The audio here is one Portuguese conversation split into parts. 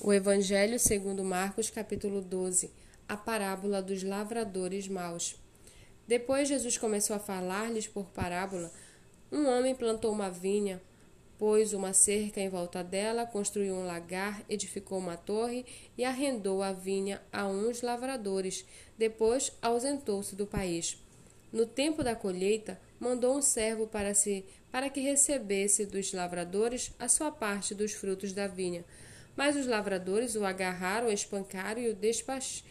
O Evangelho segundo Marcos, capítulo 12, a parábola dos lavradores maus. Depois Jesus começou a falar-lhes por parábola. Um homem plantou uma vinha, pôs uma cerca em volta dela, construiu um lagar, edificou uma torre e arrendou a vinha a uns lavradores. Depois ausentou-se do país. No tempo da colheita, mandou um servo para si, para que recebesse dos lavradores a sua parte dos frutos da vinha. Mas os lavradores o agarraram, espancaram e o, despach...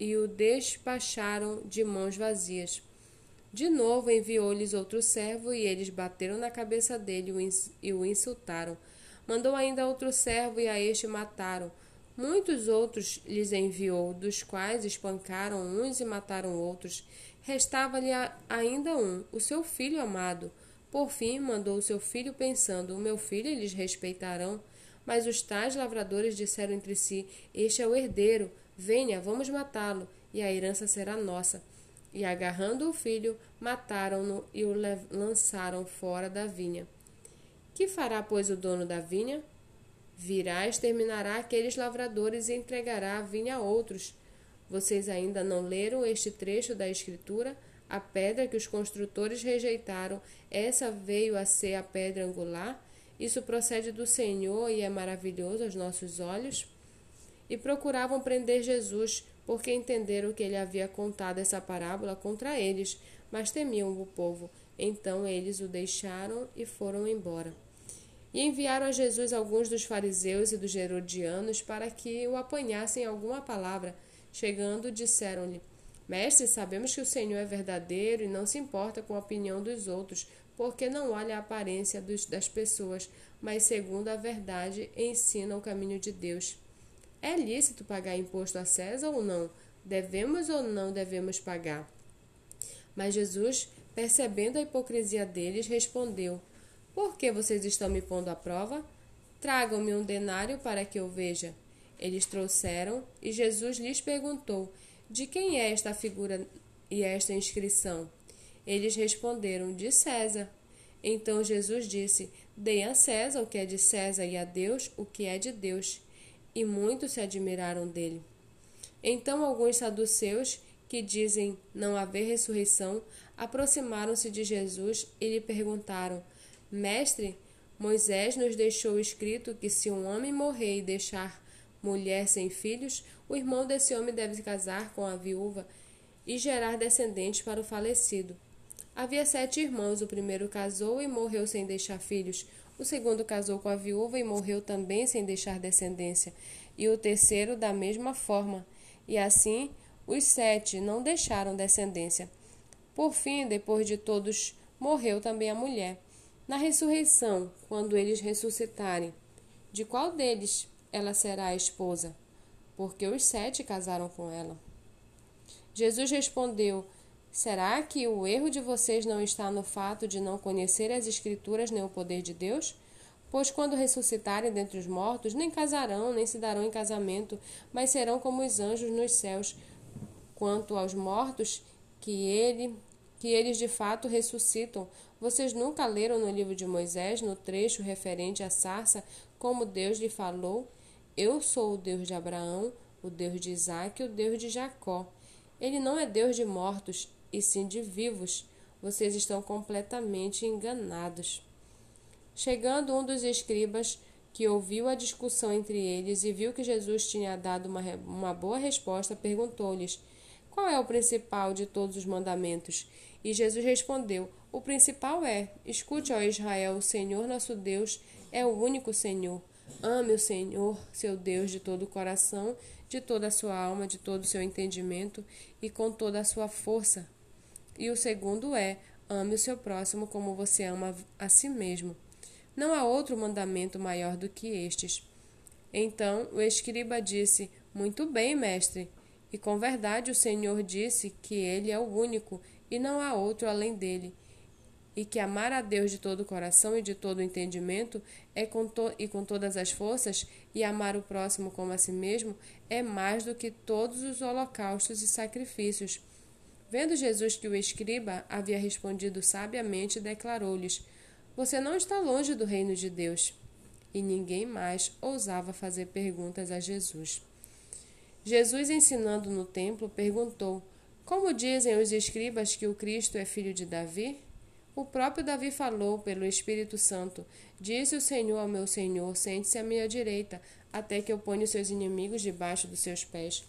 e o despacharam de mãos vazias. De novo enviou-lhes outro servo, e eles bateram na cabeça dele e o insultaram. Mandou ainda outro servo, e a este mataram. Muitos outros lhes enviou, dos quais espancaram uns e mataram outros. Restava-lhe ainda um, o seu filho amado. Por fim, mandou o seu filho, pensando: O meu filho eles respeitarão. Mas os tais lavradores disseram entre si: Este é o herdeiro, venha, vamos matá-lo, e a herança será nossa. E agarrando o filho, mataram-no e o lançaram fora da vinha. Que fará, pois, o dono da vinha? Virá, exterminará aqueles lavradores e entregará a vinha a outros. Vocês ainda não leram este trecho da Escritura? A pedra que os construtores rejeitaram, essa veio a ser a pedra angular? Isso procede do Senhor e é maravilhoso aos nossos olhos? E procuravam prender Jesus, porque entenderam que ele havia contado essa parábola contra eles, mas temiam o povo. Então eles o deixaram e foram embora. E enviaram a Jesus alguns dos fariseus e dos herodianos para que o apanhassem alguma palavra. Chegando, disseram-lhe: Mestre, sabemos que o Senhor é verdadeiro e não se importa com a opinião dos outros, porque não olha a aparência dos, das pessoas, mas segundo a verdade ensina o caminho de Deus. É lícito pagar imposto a César ou não? Devemos ou não devemos pagar? Mas Jesus, percebendo a hipocrisia deles, respondeu: Por que vocês estão me pondo à prova? Tragam-me um denário para que eu veja. Eles trouxeram, e Jesus lhes perguntou: De quem é esta figura e esta inscrição? Eles responderam: De César. Então Jesus disse: Dei a César o que é de César e a Deus o que é de Deus. E muitos se admiraram dele. Então alguns saduceus, que dizem não haver ressurreição, aproximaram-se de Jesus e lhe perguntaram: Mestre, Moisés nos deixou escrito que se um homem morrer e deixar mulher sem filhos, o irmão desse homem deve casar com a viúva e gerar descendentes para o falecido. Havia sete irmãos. O primeiro casou e morreu sem deixar filhos. O segundo casou com a viúva e morreu também sem deixar descendência. E o terceiro da mesma forma. E assim, os sete não deixaram descendência. Por fim, depois de todos, morreu também a mulher. Na ressurreição, quando eles ressuscitarem, de qual deles ela será a esposa? Porque os sete casaram com ela. Jesus respondeu: Será que o erro de vocês não está no fato de não conhecer as Escrituras nem o poder de Deus? Pois quando ressuscitarem dentre os mortos, nem casarão, nem se darão em casamento, mas serão como os anjos nos céus. Quanto aos mortos, que ele que eles de fato ressuscitam. Vocês nunca leram no livro de Moisés, no trecho referente à sarça, como Deus lhe falou: Eu sou o Deus de Abraão, o Deus de Isaque e o Deus de Jacó. Ele não é Deus de mortos, e sim de vivos. Vocês estão completamente enganados. Chegando um dos escribas, que ouviu a discussão entre eles e viu que Jesus tinha dado uma, uma boa resposta, perguntou-lhes: Qual é o principal de todos os mandamentos? E Jesus respondeu: O principal é: Escute, ó Israel, o Senhor nosso Deus é o único Senhor. Ame o Senhor, seu Deus, de todo o coração, de toda a sua alma, de todo o seu entendimento e com toda a sua força. E o segundo é: ame o seu próximo como você ama a si mesmo. Não há outro mandamento maior do que estes. Então o escriba disse: Muito bem, mestre. E com verdade o Senhor disse que ele é o único e não há outro além dele. E que amar a Deus de todo o coração e de todo o entendimento é com e com todas as forças, e amar o próximo como a si mesmo, é mais do que todos os holocaustos e sacrifícios. Vendo Jesus que o escriba havia respondido sabiamente, declarou-lhes: Você não está longe do reino de Deus. e ninguém mais ousava fazer perguntas a Jesus. Jesus, ensinando no templo, perguntou: Como dizem os escribas que o Cristo é filho de Davi? O próprio Davi falou pelo Espírito Santo: Disse o Senhor ao meu Senhor: Sente-se à minha direita, até que eu ponha os seus inimigos debaixo dos seus pés.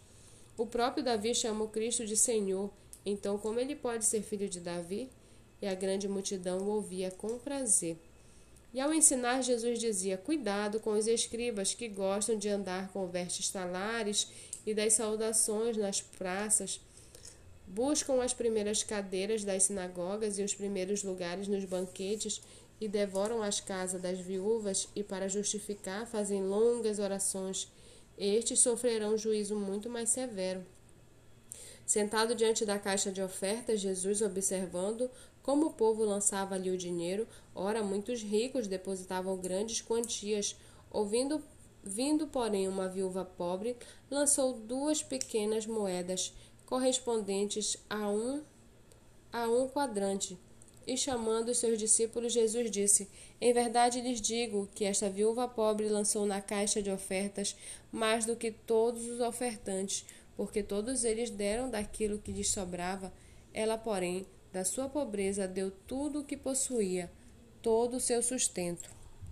O próprio Davi chama o Cristo de Senhor. Então, como ele pode ser filho de Davi? E a grande multidão o ouvia com prazer. E ao ensinar, Jesus dizia: Cuidado com os escribas que gostam de andar com vestes talares e das saudações nas praças. Buscam as primeiras cadeiras das sinagogas e os primeiros lugares nos banquetes e devoram as casas das viúvas e, para justificar, fazem longas orações. Estes sofrerão juízo muito mais severo. Sentado diante da caixa de ofertas, Jesus, observando como o povo lançava ali o dinheiro, ora muitos ricos depositavam grandes quantias. Ouvindo, vindo, porém, uma viúva pobre, lançou duas pequenas moedas, correspondentes a um a um quadrante. E chamando os seus discípulos, Jesus disse: Em verdade lhes digo que esta viúva pobre lançou na caixa de ofertas mais do que todos os ofertantes, porque todos eles deram daquilo que lhes sobrava. Ela, porém, da sua pobreza deu tudo o que possuía, todo o seu sustento.